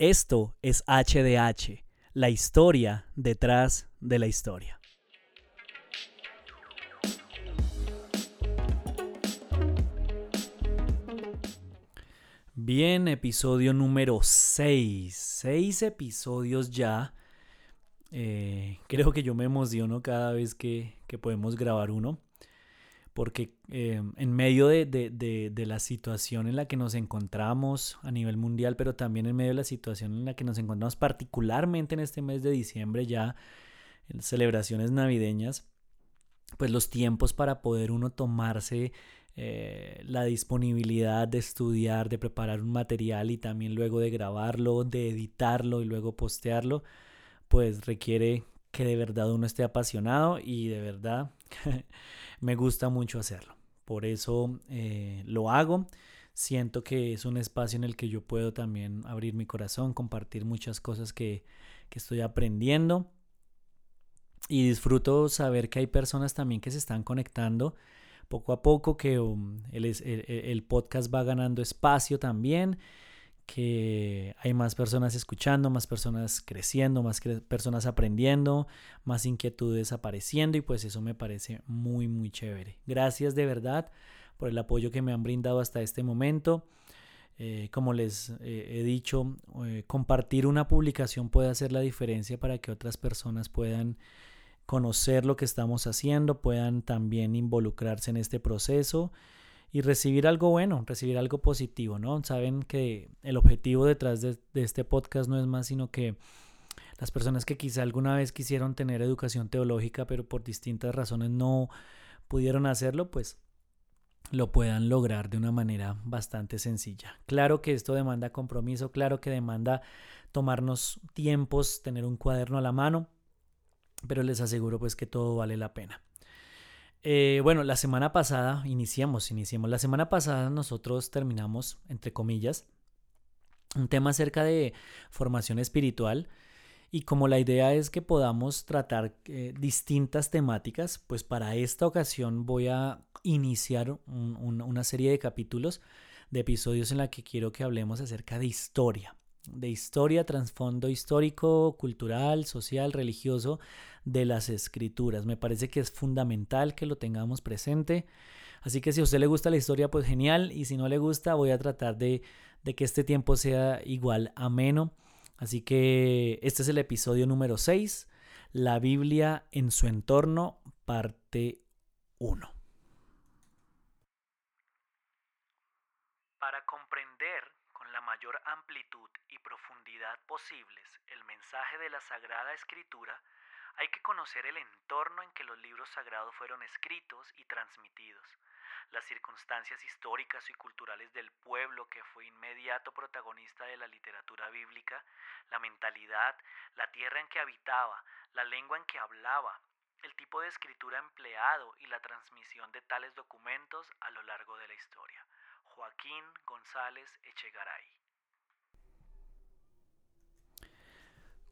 Esto es HDH, la historia detrás de la historia. Bien, episodio número 6. Seis episodios ya. Eh, creo que yo me emociono cada vez que, que podemos grabar uno porque eh, en medio de, la situación en la que nos encontramos a nivel mundial, pero también en medio de la situación en la que nos encontramos particularmente en este mes de diciembre ya, en celebraciones navideñas, pues los tiempos para poder uno tomarse eh, la disponibilidad de estudiar, de preparar un material y también luego de grabarlo, de editarlo y luego postearlo, pues requiere que de verdad uno esté apasionado y de verdad me gusta mucho hacerlo. Por eso eh, lo hago. Siento que es un espacio en el que yo puedo también abrir mi corazón, compartir muchas cosas que, estoy aprendiendo. Y disfruto saber que hay personas también que se están conectando poco a poco, que um, el, podcast va ganando espacio también que hay más personas escuchando, más personas creciendo, más personas aprendiendo, más inquietudes apareciendo y pues eso me parece muy muy chévere. Gracias de verdad por el apoyo que me han brindado hasta este momento. Eh, como les eh, he dicho, eh, compartir una publicación puede hacer la diferencia para que otras personas puedan conocer lo que estamos haciendo, puedan también involucrarse en este proceso y recibir algo bueno, recibir algo positivo, ¿no? Saben que el objetivo detrás de, este podcast no es más sino que las personas que quizá alguna vez quisieron tener educación teológica, pero por distintas razones no pudieron hacerlo, pues lo puedan lograr de una manera bastante sencilla. Claro que esto demanda compromiso, claro que demanda tomarnos tiempos, tener un cuaderno a la mano, pero les aseguro pues que todo vale la pena. Eh, bueno, la semana pasada, iniciamos, iniciamos. La semana pasada nosotros terminamos, entre comillas, un tema acerca de formación espiritual. Y como la idea es que podamos tratar eh, distintas temáticas, pues para esta ocasión voy a iniciar una serie de capítulos, de episodios en la que quiero que hablemos acerca de historia de historia, trasfondo histórico, cultural, social, religioso de las escrituras. Me parece que es fundamental que lo tengamos presente. Así que si a usted le gusta la historia, pues genial. Y si no le gusta, voy a tratar de, de que este tiempo sea igual ameno. Así que este es el episodio número 6, la Biblia en su entorno, parte 1. Para comprender con la mayor amplitud profundidad el mensaje de la Sagrada Escritura, hay que conocer el entorno en que los libros sagrados fueron escritos y transmitidos, las circunstancias históricas y culturales del pueblo que fue inmediato protagonista de la literatura bíblica, la mentalidad, la tierra en que habitaba, la lengua en que hablaba, el tipo de escritura empleado y la transmisión de tales documentos a lo largo de la historia. Joaquín González Echegaray.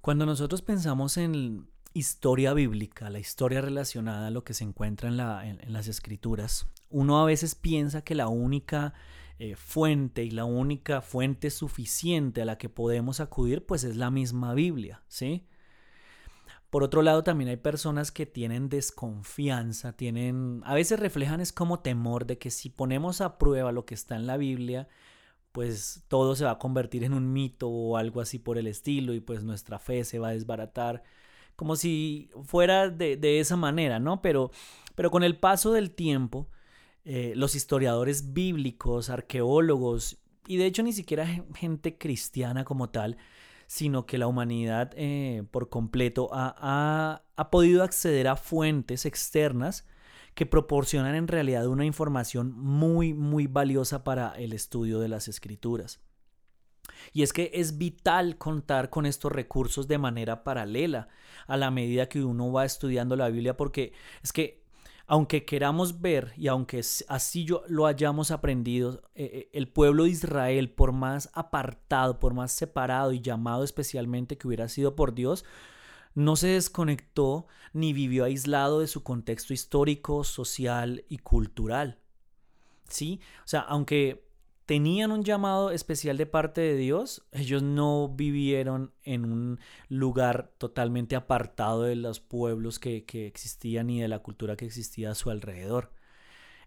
Cuando nosotros pensamos en historia bíblica, la historia relacionada a lo que se encuentra en, las escrituras, uno a veces piensa que la única eh, fuente y la única fuente suficiente a la que podemos acudir pues es la misma Biblia, ¿sí? Por otro lado, también hay personas que tienen desconfianza, tienen, a veces reflejan es como temor de que si ponemos a prueba lo que está en la Biblia, pues todo se va a convertir en un mito o algo así por el estilo y pues nuestra fe se va a desbaratar, como si fuera de, esa manera, ¿no? Pero, pero con el paso del tiempo, eh, los historiadores bíblicos, arqueólogos y de hecho ni siquiera gente cristiana como tal, sino que la humanidad eh, por completo ha, ha podido acceder a fuentes externas que proporcionan en realidad una información muy, muy valiosa para el estudio de las escrituras. Y es que es vital contar con estos recursos de manera paralela a la medida que uno va estudiando la Biblia, porque es que aunque queramos ver y aunque así yo lo hayamos aprendido, eh, eh, el pueblo de Israel, por más apartado, por más separado y llamado especialmente que hubiera sido por Dios, no se desconectó ni vivió aislado de su contexto histórico, social y cultural. ¿Sí? O sea, aunque tenían un llamado especial de parte de Dios, ellos no vivieron en un lugar totalmente apartado de los pueblos que, que existían y de la cultura que existía a su alrededor.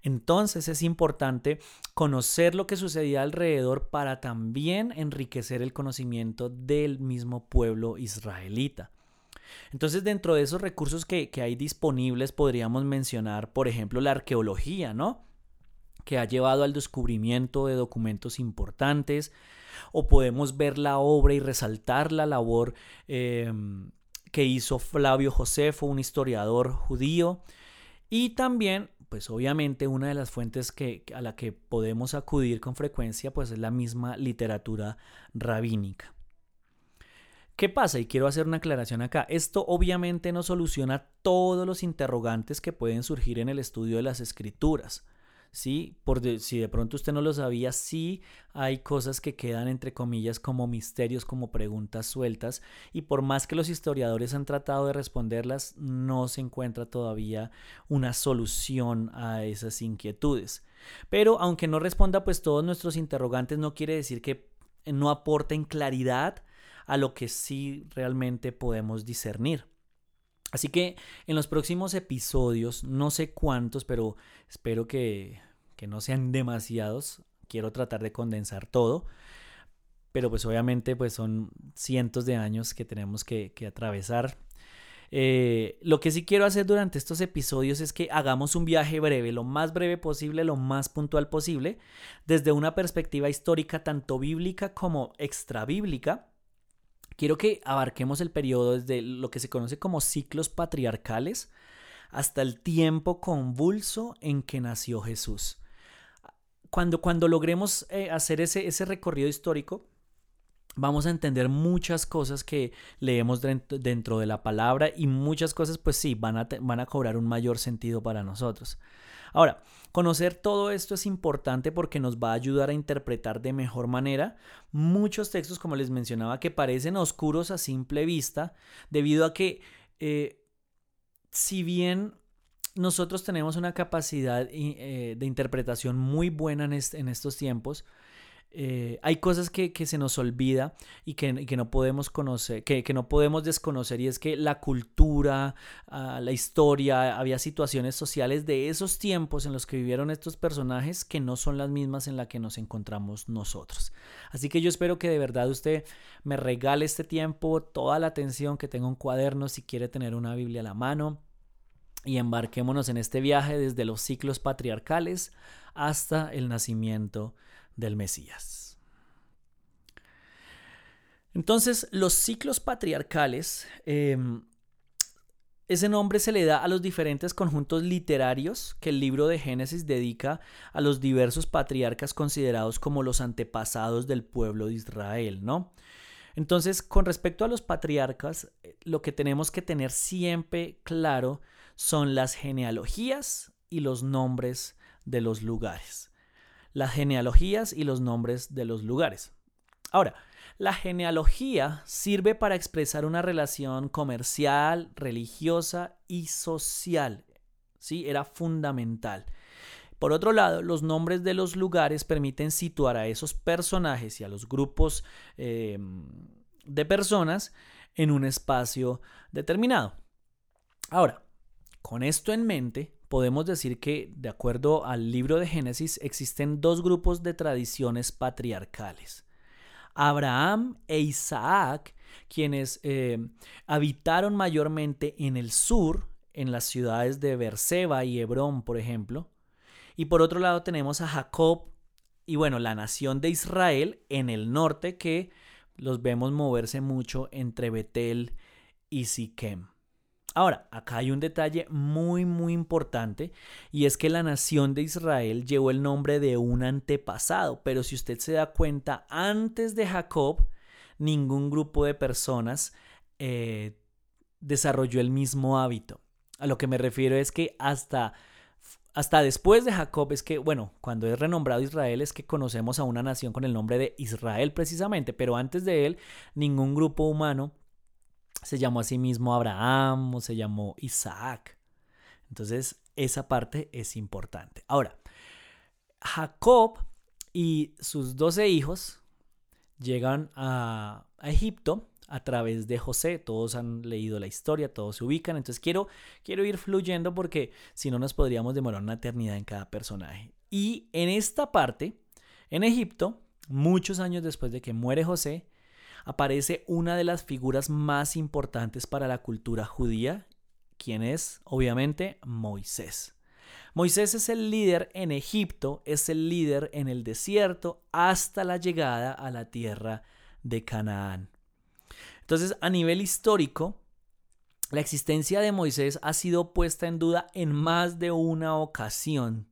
Entonces es importante conocer lo que sucedía alrededor para también enriquecer el conocimiento del mismo pueblo israelita. Entonces, dentro de esos recursos que, que, hay disponibles, podríamos mencionar, por ejemplo, la arqueología, ¿no? que ha llevado al descubrimiento de documentos importantes, o podemos ver la obra y resaltar la labor em, que hizo Flavio Josefo, un historiador judío, y también, pues obviamente una de las fuentes que, a la que podemos acudir con frecuencia, pues es la misma literatura rabínica. ¿Qué pasa? Y quiero hacer una aclaración acá. Esto obviamente no soluciona todos los interrogantes que pueden surgir en el estudio de las escrituras. ¿sí? Por si de pronto usted no lo sabía, sí hay cosas que quedan entre comillas como misterios, como preguntas sueltas, y por más que los historiadores han tratado de responderlas, no se encuentra todavía una solución a esas inquietudes. Pero aunque no responda pues todos nuestros interrogantes, no quiere decir que no aporten claridad a lo que sí realmente podemos discernir. Así que en los próximos episodios, no sé cuántos, pero espero que, no sean demasiados. Quiero tratar de condensar todo. Pero pues obviamente pues son cientos de años que tenemos que, atravesar. Eh, lo que sí quiero hacer durante estos episodios es que hagamos un viaje breve, lo más breve posible, lo más puntual posible, desde una perspectiva histórica tanto bíblica como extrabíblica Quiero que abarquemos el periodo desde lo que se conoce como ciclos patriarcales hasta el tiempo convulso en que nació Jesús. Cuando, cuando logremos eh, hacer ese, ese recorrido histórico, vamos a entender muchas cosas que leemos dentro de la palabra y muchas cosas pues sí van a, van a cobrar un mayor sentido para nosotros. Ahora, conocer todo esto es importante porque nos va a ayudar a interpretar de mejor manera muchos textos, como les mencionaba, que parecen oscuros a simple vista, debido a que eh, si bien nosotros tenemos una capacidad eh, de interpretación muy buena en estos tiempos, eh, hay cosas que, se nos olvida y que, no podemos conocer, que, no podemos desconocer, y es que la cultura, ah, la historia, había situaciones sociales de esos tiempos en los que vivieron estos personajes que no son las mismas en las que nos encontramos nosotros. Así que yo espero que de verdad usted me regale este tiempo, toda la atención, que tenga un cuaderno si quiere tener una Biblia a la mano. Y embarquémonos en este viaje desde los ciclos patriarcales hasta el nacimiento del Mesías. Entonces, los ciclos patriarcales, em, ese nombre se le da a los diferentes conjuntos literarios que el libro de Génesis dedica a los diversos patriarcas considerados como los antepasados del pueblo de Israel, ¿no? Entonces, con respecto a los patriarcas, eh, lo que tenemos que tener siempre claro son las genealogías y los nombres de los lugares las genealogías y los nombres de los lugares. Ahora, la genealogía sirve para expresar una relación comercial, religiosa y social. ¿Sí? Era fundamental. Por otro lado, los nombres de los lugares permiten situar a esos personajes y a los grupos em, de personas en un espacio determinado. Ahora, con esto en mente, podemos decir que, de acuerdo al libro de Génesis, existen dos grupos de tradiciones patriarcales. Abraham e Isaac, quienes eh, habitaron mayormente en el sur, en las ciudades de Berseba y Hebrón, por ejemplo. Y por otro lado tenemos a Jacob y bueno, la nación de Israel en el norte que los vemos moverse mucho entre Betel y Siquem. Ahora, acá hay un detalle muy muy importante y es que la nación de Israel llevó el nombre de un antepasado, pero si usted se da cuenta, antes de Jacob, ningún grupo de personas eh, desarrolló el mismo hábito. A lo que me refiero es que hasta, hasta después de Jacob es que, bueno, cuando es renombrado Israel es que conocemos a una nación con el nombre de Israel precisamente, pero antes de él ningún grupo humano se llamó a sí mismo Abraham o se llamó Isaac. Entonces, esa parte es importante. Ahora, Jacob y sus doce hijos llegan a, a Egipto a través de José. Todos han leído la historia, todos se ubican. Entonces quiero, quiero ir fluyendo porque si no nos podríamos demorar una eternidad en cada personaje. Y en esta parte, en Egipto, muchos años después de que muere José, aparece una de las figuras más importantes para la cultura judía, quien es, obviamente, Moisés. Moisés es el líder en Egipto, es el líder en el desierto hasta la llegada a la tierra de Canaán. Entonces, a nivel histórico, la existencia de Moisés ha sido puesta en duda en más de una ocasión.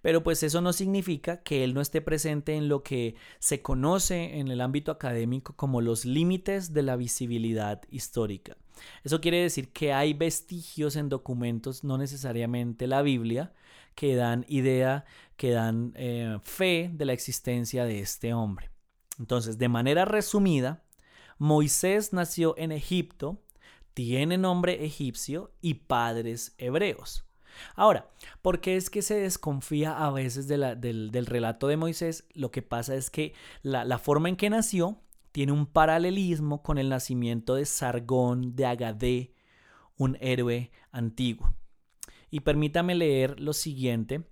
Pero pues eso no significa que él no esté presente en lo que se conoce en el ámbito académico como los límites de la visibilidad histórica. Eso quiere decir que hay vestigios en documentos, no necesariamente la Biblia, que dan idea, que dan eh, fe de la existencia de este hombre. Entonces, de manera resumida, Moisés nació en Egipto, tiene nombre egipcio y padres hebreos. Ahora, ¿por qué es que se desconfía a veces del, relato de Moisés? Lo que pasa es que la, forma en que nació tiene un paralelismo con el nacimiento de Sargón de Agadé, un héroe antiguo. Y permítame leer lo siguiente,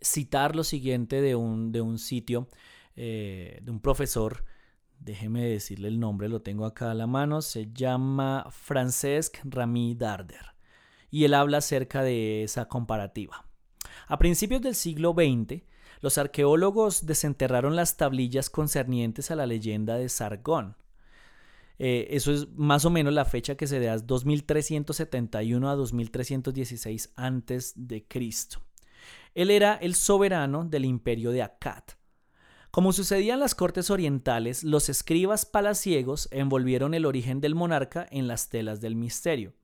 citar lo siguiente de un, de un sitio, eh, de un profesor déjeme decirle el nombre, lo tengo acá a la mano, se llama Francesc Rami Darder y él habla acerca de esa comparativa. A principios del siglo XX, los arqueólogos desenterraron las tablillas concernientes a la leyenda de Sargón. Eh, eso es más o menos la fecha que se da 2371 a 2316 antes de Cristo. Él era el soberano del imperio de Akkad como sucedía en las cortes orientales, los escribas palaciegos envolvieron el origen del monarca en las telas del misterio.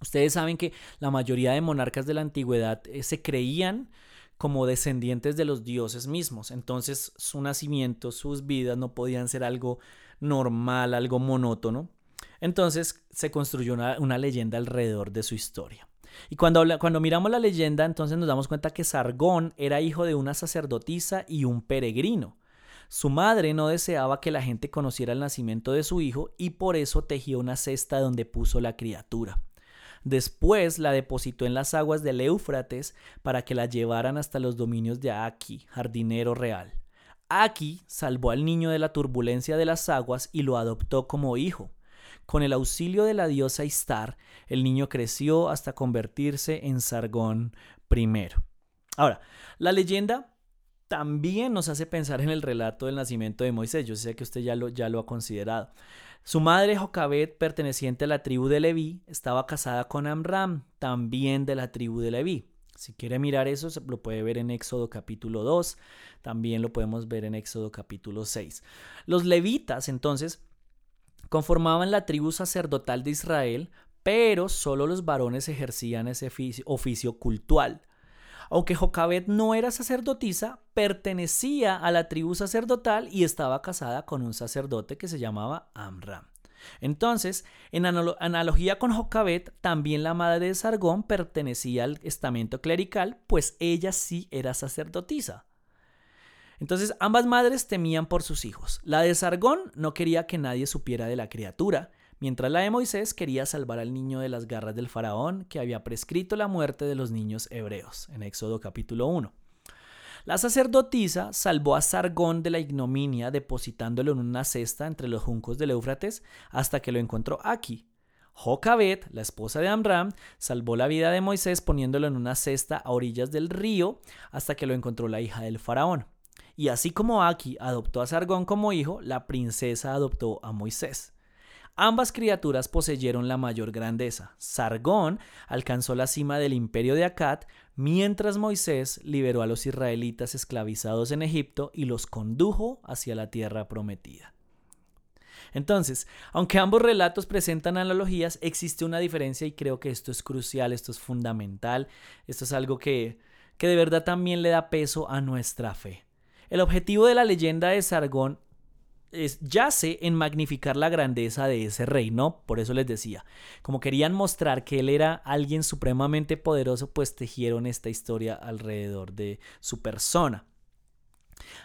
Ustedes saben que la mayoría de monarcas de la antigüedad eh, se creían como descendientes de los dioses mismos, entonces su nacimiento, sus vidas no podían ser algo normal, algo monótono. Entonces se construyó una, leyenda alrededor de su historia. Y cuando, cuando miramos la leyenda, entonces nos damos cuenta que Sargón era hijo de una sacerdotisa y un peregrino. Su madre no deseaba que la gente conociera el nacimiento de su hijo y por eso tejió una cesta donde puso la criatura. Después la depositó en las aguas del Éufrates para que la llevaran hasta los dominios de Aki, jardinero real. Aki salvó al niño de la turbulencia de las aguas y lo adoptó como hijo. Con el auxilio de la diosa Istar, el niño creció hasta convertirse en Sargón I. Ahora, la leyenda también nos hace pensar en el relato del nacimiento de Moisés. Yo sé que usted ya lo, ya lo ha considerado. Su madre Jocabet, perteneciente a la tribu de Leví, estaba casada con Amram, también de la tribu de Leví. Si quiere mirar eso, lo puede ver en Éxodo capítulo 2, también lo podemos ver en Éxodo capítulo 6. Los levitas, entonces, conformaban la tribu sacerdotal de Israel, pero solo los varones ejercían ese oficio, cultual. Aunque Jocabet no era sacerdotisa, pertenecía a la tribu sacerdotal y estaba casada con un sacerdote que se llamaba Amram. Entonces, en analogía con Jocabet, también la madre de Sargón pertenecía al estamento clerical, pues ella sí era sacerdotisa. Entonces ambas madres temían por sus hijos. La de Sargón no quería que nadie supiera de la criatura, mientras la de Moisés quería salvar al niño de las garras del faraón que había prescrito la muerte de los niños hebreos, en Éxodo capítulo 1. La sacerdotisa salvó a Sargón de la ignominia depositándolo en una cesta entre los juncos del Éufrates hasta que lo encontró aquí. Jocabet, la esposa de Amram, salvó la vida de Moisés poniéndolo en una cesta a orillas del río hasta que lo encontró la hija del faraón. Y así como Aki adoptó a Sargón como hijo, la princesa adoptó a Moisés. Ambas criaturas poseyeron la mayor grandeza. Sargón alcanzó la cima del imperio de Akkad, mientras Moisés liberó a los israelitas esclavizados en Egipto y los condujo hacia la tierra prometida. Entonces, aunque ambos relatos presentan analogías, existe una diferencia y creo que esto es crucial, esto es fundamental, esto es algo que, que de verdad también le da peso a nuestra fe. El objetivo de la leyenda de Sargón es, yace en magnificar la grandeza de ese rey, ¿no? Por eso les decía, como querían mostrar que él era alguien supremamente poderoso, pues tejieron esta historia alrededor de su persona.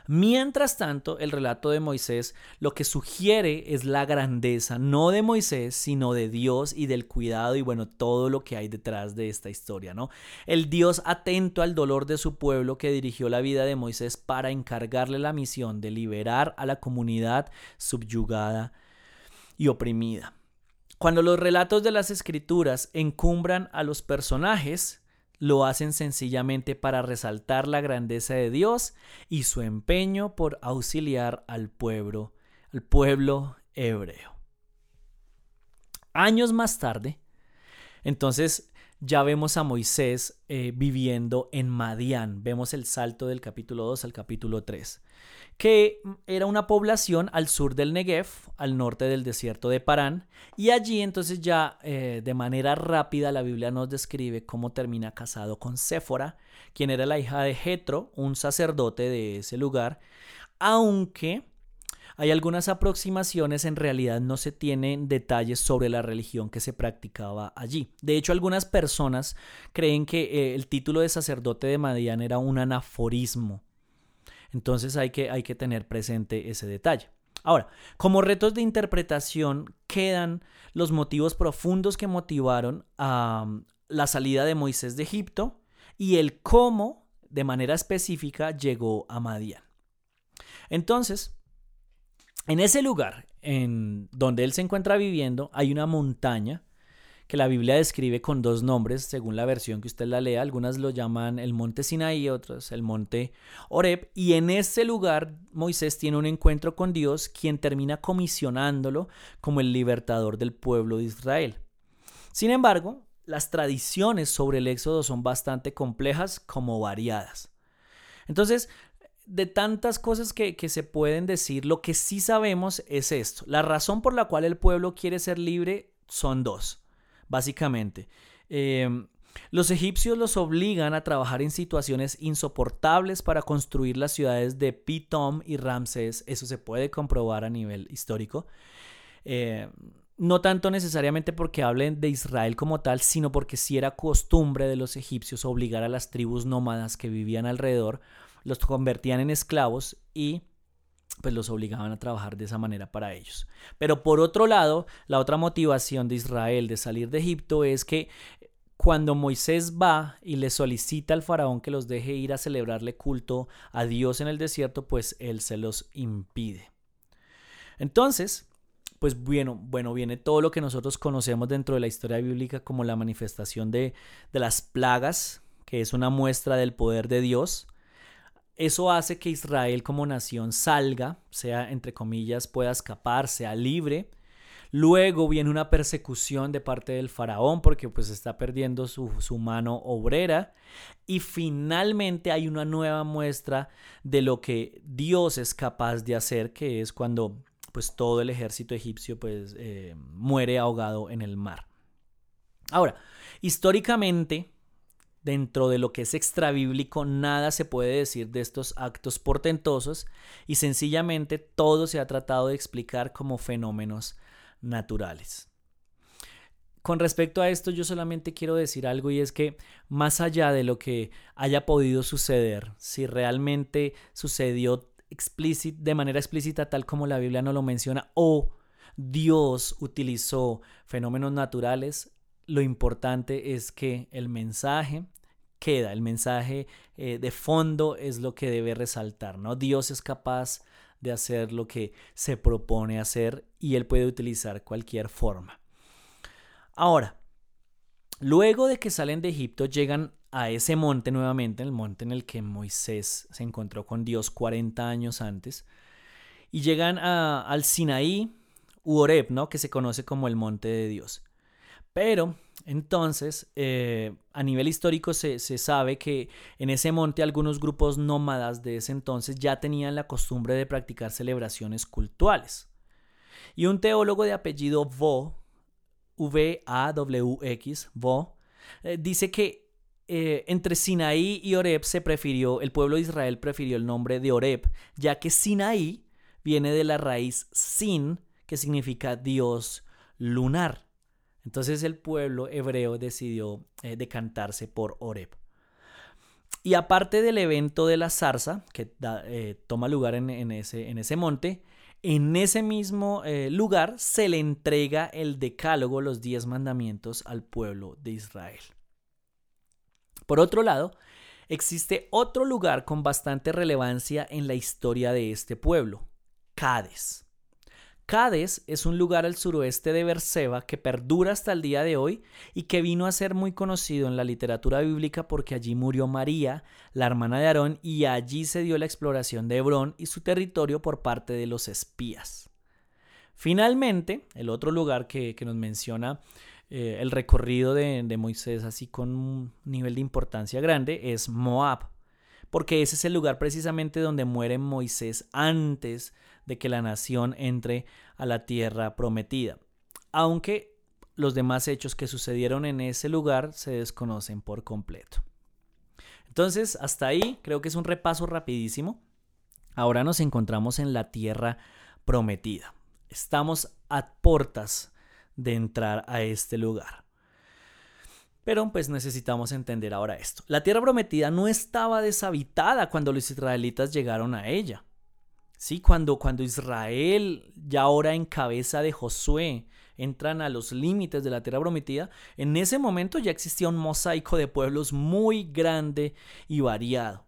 Mientras tanto, el relato de Moisés lo que sugiere es la grandeza, no de Moisés, sino de Dios y del cuidado y bueno, todo lo que hay detrás de esta historia, ¿no? El Dios atento al dolor de su pueblo que dirigió la vida de Moisés para encargarle la misión de liberar a la comunidad subyugada y oprimida. Cuando los relatos de las escrituras encumbran a los personajes, lo hacen sencillamente para resaltar la grandeza de Dios y su empeño por auxiliar al pueblo, al pueblo hebreo. Años más tarde, entonces ya vemos a Moisés eh, viviendo en Madián. Vemos el salto del capítulo 2 al capítulo 3 que era una población al sur del Negev, al norte del desierto de Parán, y allí entonces ya eh, de manera rápida la Biblia nos describe cómo termina casado con Séfora, quien era la hija de Jetro, un sacerdote de ese lugar, aunque hay algunas aproximaciones, en realidad no se tienen detalles sobre la religión que se practicaba allí. De hecho, algunas personas creen que eh, el título de sacerdote de Madián era un anaforismo entonces hay que, hay que tener presente ese detalle. Ahora, como retos de interpretación quedan los motivos profundos que motivaron a um, la salida de Moisés de Egipto y el cómo, de manera específica, llegó a Madián. Entonces, en ese lugar en donde él se encuentra viviendo hay una montaña que la Biblia describe con dos nombres, según la versión que usted la lea. Algunas lo llaman el monte Sinaí, otros el monte Oreb. Y en ese lugar Moisés tiene un encuentro con Dios, quien termina comisionándolo como el libertador del pueblo de Israel. Sin embargo, las tradiciones sobre el éxodo son bastante complejas como variadas. Entonces, de tantas cosas que, que, se pueden decir, lo que sí sabemos es esto. La razón por la cual el pueblo quiere ser libre son dos básicamente. Em, los egipcios los obligan a trabajar en situaciones insoportables para construir las ciudades de Pitom y Ramsés. Eso se puede comprobar a nivel histórico. Em, no tanto necesariamente porque hablen de Israel como tal, sino porque si era costumbre de los egipcios obligar a las tribus nómadas que vivían alrededor, los convertían en esclavos y pues los obligaban a trabajar de esa manera para ellos. Pero por otro lado, la otra motivación de Israel de salir de Egipto es que cuando Moisés va y le solicita al faraón que los deje ir a celebrarle culto a Dios en el desierto, pues él se los impide. Entonces, pues bueno, bueno, viene todo lo que nosotros conocemos dentro de la historia bíblica como la manifestación de, de las plagas, que es una muestra del poder de Dios. Eso hace que Israel como nación salga, sea entre comillas, pueda escapar, sea libre. Luego viene una persecución de parte del faraón porque pues está perdiendo su, mano obrera. Y finalmente hay una nueva muestra de lo que Dios es capaz de hacer, que es cuando pues todo el ejército egipcio pues eh, muere ahogado en el mar. Ahora, históricamente dentro de lo que es extrabíblico, nada se puede decir de estos actos portentosos y sencillamente todo se ha tratado de explicar como fenómenos naturales. Con respecto a esto, yo solamente quiero decir algo y es que más allá de lo que haya podido suceder, si realmente sucedió de manera explícita tal como la Biblia no lo menciona o Dios utilizó fenómenos naturales, lo importante es que el mensaje queda, el mensaje eh, de fondo es lo que debe resaltar, ¿no? Dios es capaz de hacer lo que se propone hacer y él puede utilizar cualquier forma. Ahora, luego de que salen de Egipto llegan a ese monte nuevamente, el monte en el que Moisés se encontró con Dios 40 años antes, y llegan al Sinaí u ¿no? que se conoce como el monte de Dios. Pero entonces, eh, a nivel histórico se, se, sabe que en ese monte algunos grupos nómadas de ese entonces ya tenían la costumbre de practicar celebraciones cultuales. Y un teólogo de apellido Vo, V-A-W-X, Vo, eh, dice que eh, entre Sinaí y Oreb se prefirió, el pueblo de Israel prefirió el nombre de Oreb, ya que Sinaí viene de la raíz Sin, que significa Dios lunar. Entonces el pueblo hebreo decidió eh, decantarse por Oreb. Y aparte del evento de la zarza, que eh, toma lugar en, ese, en, ese, monte, en ese mismo eh, lugar se le entrega el decálogo, los diez mandamientos al pueblo de Israel. Por otro lado, existe otro lugar con bastante relevancia en la historia de este pueblo, Cades. Cades es un lugar al suroeste de Berseba que perdura hasta el día de hoy y que vino a ser muy conocido en la literatura bíblica porque allí murió María, la hermana de Aarón, y allí se dio la exploración de Hebrón y su territorio por parte de los espías. Finalmente, el otro lugar que, nos menciona eh, el recorrido de, de Moisés así con un nivel de importancia grande es Moab, porque ese es el lugar precisamente donde muere Moisés antes de que la nación entre a la tierra prometida. Aunque los demás hechos que sucedieron en ese lugar se desconocen por completo. Entonces, hasta ahí creo que es un repaso rapidísimo. Ahora nos encontramos en la tierra prometida. Estamos a puertas de entrar a este lugar. Pero pues necesitamos entender ahora esto. La tierra prometida no estaba deshabitada cuando los israelitas llegaron a ella. Sí, cuando, cuando Israel, ya ahora en cabeza de Josué, entran a los límites de la tierra prometida, en ese momento ya existía un mosaico de pueblos muy grande y variado.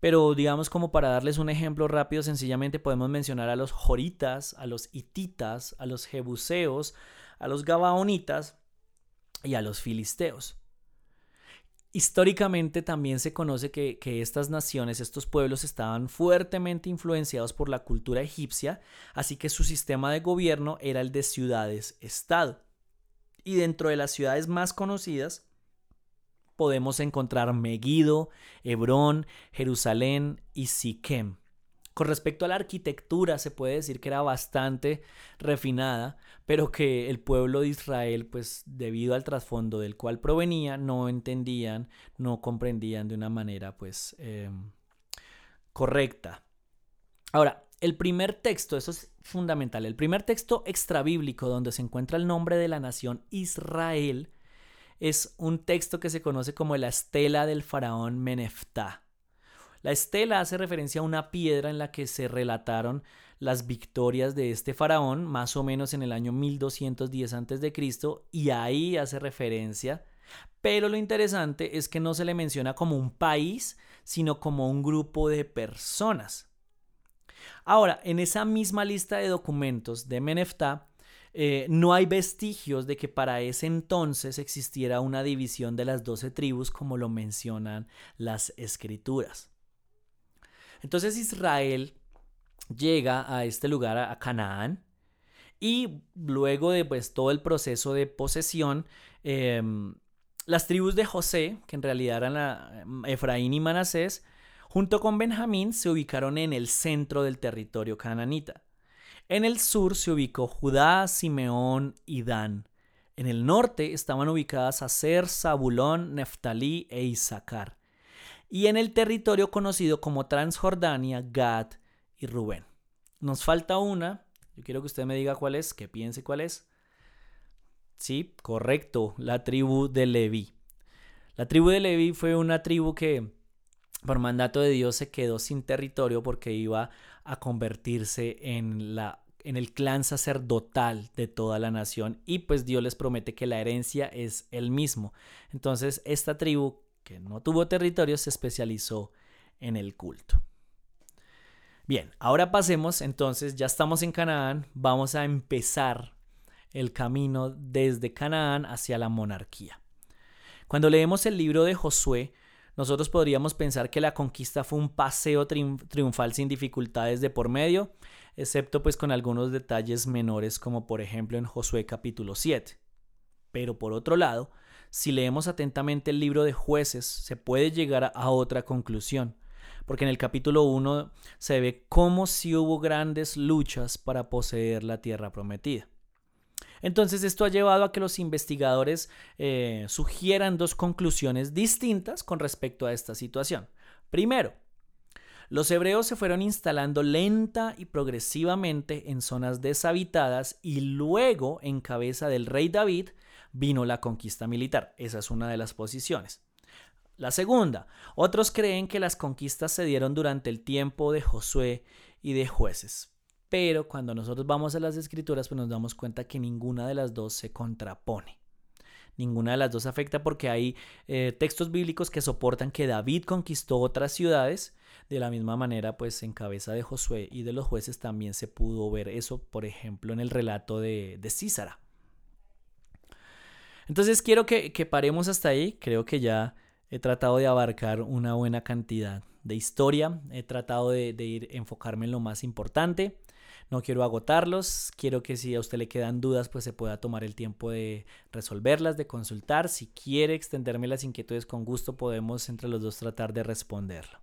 Pero digamos como para darles un ejemplo rápido, sencillamente podemos mencionar a los joritas, a los hititas, a los jebuseos, a los gabaonitas y a los filisteos. Históricamente también se conoce que, estas naciones, estos pueblos estaban fuertemente influenciados por la cultura egipcia, así que su sistema de gobierno era el de ciudades-estado. Y dentro de las ciudades más conocidas podemos encontrar Megiddo, Hebrón, Jerusalén y Siquem. Con respecto a la arquitectura, se puede decir que era bastante refinada, pero que el pueblo de Israel, pues debido al trasfondo del cual provenía, no entendían, no comprendían de una manera, pues, em, correcta. Ahora, el primer texto, eso es fundamental, el primer texto extrabíblico donde se encuentra el nombre de la nación Israel es un texto que se conoce como la estela del faraón Meneftá. La estela hace referencia a una piedra en la que se relataron las victorias de este faraón, más o menos en el año 1210 a.C., y ahí hace referencia. Pero lo interesante es que no se le menciona como un país, sino como un grupo de personas. Ahora, en esa misma lista de documentos de Meneftá, eh, no hay vestigios de que para ese entonces existiera una división de las doce tribus como lo mencionan las escrituras. Entonces Israel llega a este lugar, a Canaán, y luego de pues, todo el proceso de posesión, em, las tribus de José, que en realidad eran la, Efraín y Manasés, junto con Benjamín se ubicaron en el centro del territorio cananita. En el sur se ubicó Judá, Simeón y Dan. En el norte estaban ubicadas Aser, Zabulón, Neftalí e Isaacar y en el territorio conocido como Transjordania, Gad y Rubén. Nos falta una, yo quiero que usted me diga cuál es, que piense cuál es. Sí, correcto, la tribu de Leví. La tribu de Leví fue una tribu que por mandato de Dios se quedó sin territorio porque iba a convertirse en la en el clan sacerdotal de toda la nación y pues Dios les promete que la herencia es el mismo. Entonces esta tribu que no tuvo territorio, se especializó en el culto. Bien, ahora pasemos entonces, ya estamos en Canaán, vamos a empezar el camino desde Canaán hacia la monarquía. Cuando leemos el libro de Josué, nosotros podríamos pensar que la conquista fue un paseo triunfal sin dificultades de por medio, excepto pues con algunos detalles menores como por ejemplo en Josué capítulo 7. Pero por otro lado, si leemos atentamente el libro de jueces, se puede llegar a otra conclusión, porque en el capítulo 1 se ve cómo si hubo grandes luchas para poseer la tierra prometida. Entonces esto ha llevado a que los investigadores eh, sugieran dos conclusiones distintas con respecto a esta situación. Primero, los hebreos se fueron instalando lenta y progresivamente en zonas deshabitadas y luego, en cabeza del rey David, vino la conquista militar. Esa es una de las posiciones. La segunda, otros creen que las conquistas se dieron durante el tiempo de Josué y de jueces. Pero cuando nosotros vamos a las escrituras, pues nos damos cuenta que ninguna de las dos se contrapone. Ninguna de las dos afecta porque hay eh, textos bíblicos que soportan que David conquistó otras ciudades. De la misma manera, pues en cabeza de Josué y de los jueces también se pudo ver eso, por ejemplo, en el relato de, de Císara. Entonces quiero que, paremos hasta ahí. Creo que ya he tratado de abarcar una buena cantidad de historia. He tratado de, de ir enfocarme en lo más importante. No quiero agotarlos, quiero que si a usted le quedan dudas, pues se pueda tomar el tiempo de resolverlas, de consultar. Si quiere extenderme las inquietudes con gusto, podemos entre los dos tratar de responderlo.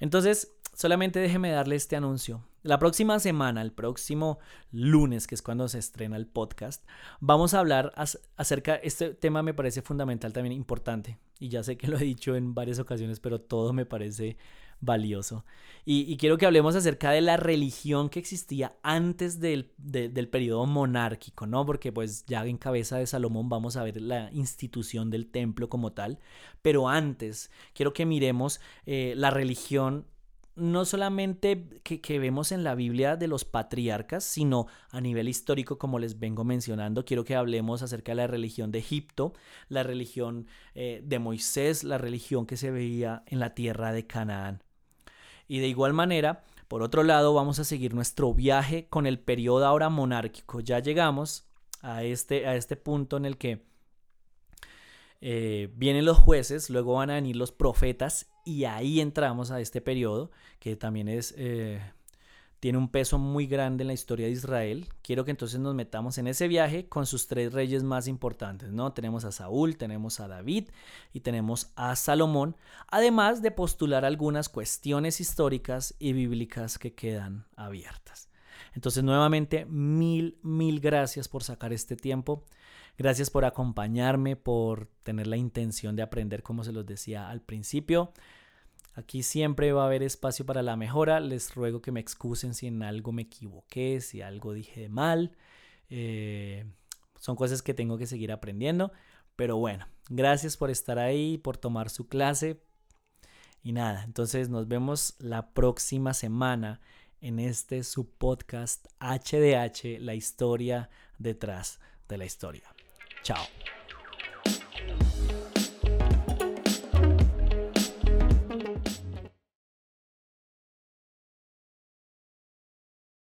Entonces, solamente déjeme darle este anuncio. La próxima semana, el próximo lunes, que es cuando se estrena el podcast, vamos a hablar acerca, este tema me parece fundamental también importante, y ya sé que lo he dicho en varias ocasiones, pero todo me parece valioso. Y, quiero que hablemos acerca de la religión que existía antes del, del periodo monárquico, ¿no? Porque pues ya en cabeza de Salomón vamos a ver la institución del templo como tal, pero antes quiero que miremos eh, la religión no solamente que, que, vemos en la Biblia de los patriarcas, sino a nivel histórico, como les vengo mencionando. Quiero que hablemos acerca de la religión de Egipto, la religión eh, de Moisés, la religión que se veía en la tierra de Canaán. Y de igual manera, por otro lado, vamos a seguir nuestro viaje con el periodo ahora monárquico. Ya llegamos a este, a este punto en el que eh, vienen los jueces, luego van a venir los profetas y ahí entramos a este periodo que también es eh, tiene un peso muy grande en la historia de Israel. Quiero que entonces nos metamos en ese viaje con sus tres reyes más importantes, ¿no? Tenemos a Saúl, tenemos a David y tenemos a Salomón, además de postular algunas cuestiones históricas y bíblicas que quedan abiertas. Entonces, nuevamente, mil, mil gracias por sacar este tiempo. Gracias por acompañarme, por tener la intención de aprender, como se los decía al principio. Aquí siempre va a haber espacio para la mejora. Les ruego que me excusen si en algo me equivoqué, si algo dije mal. Eh, son cosas que tengo que seguir aprendiendo. Pero bueno, gracias por estar ahí, por tomar su clase. Y nada, entonces nos vemos la próxima semana en este su podcast HDH, la historia detrás de la historia. Tchau.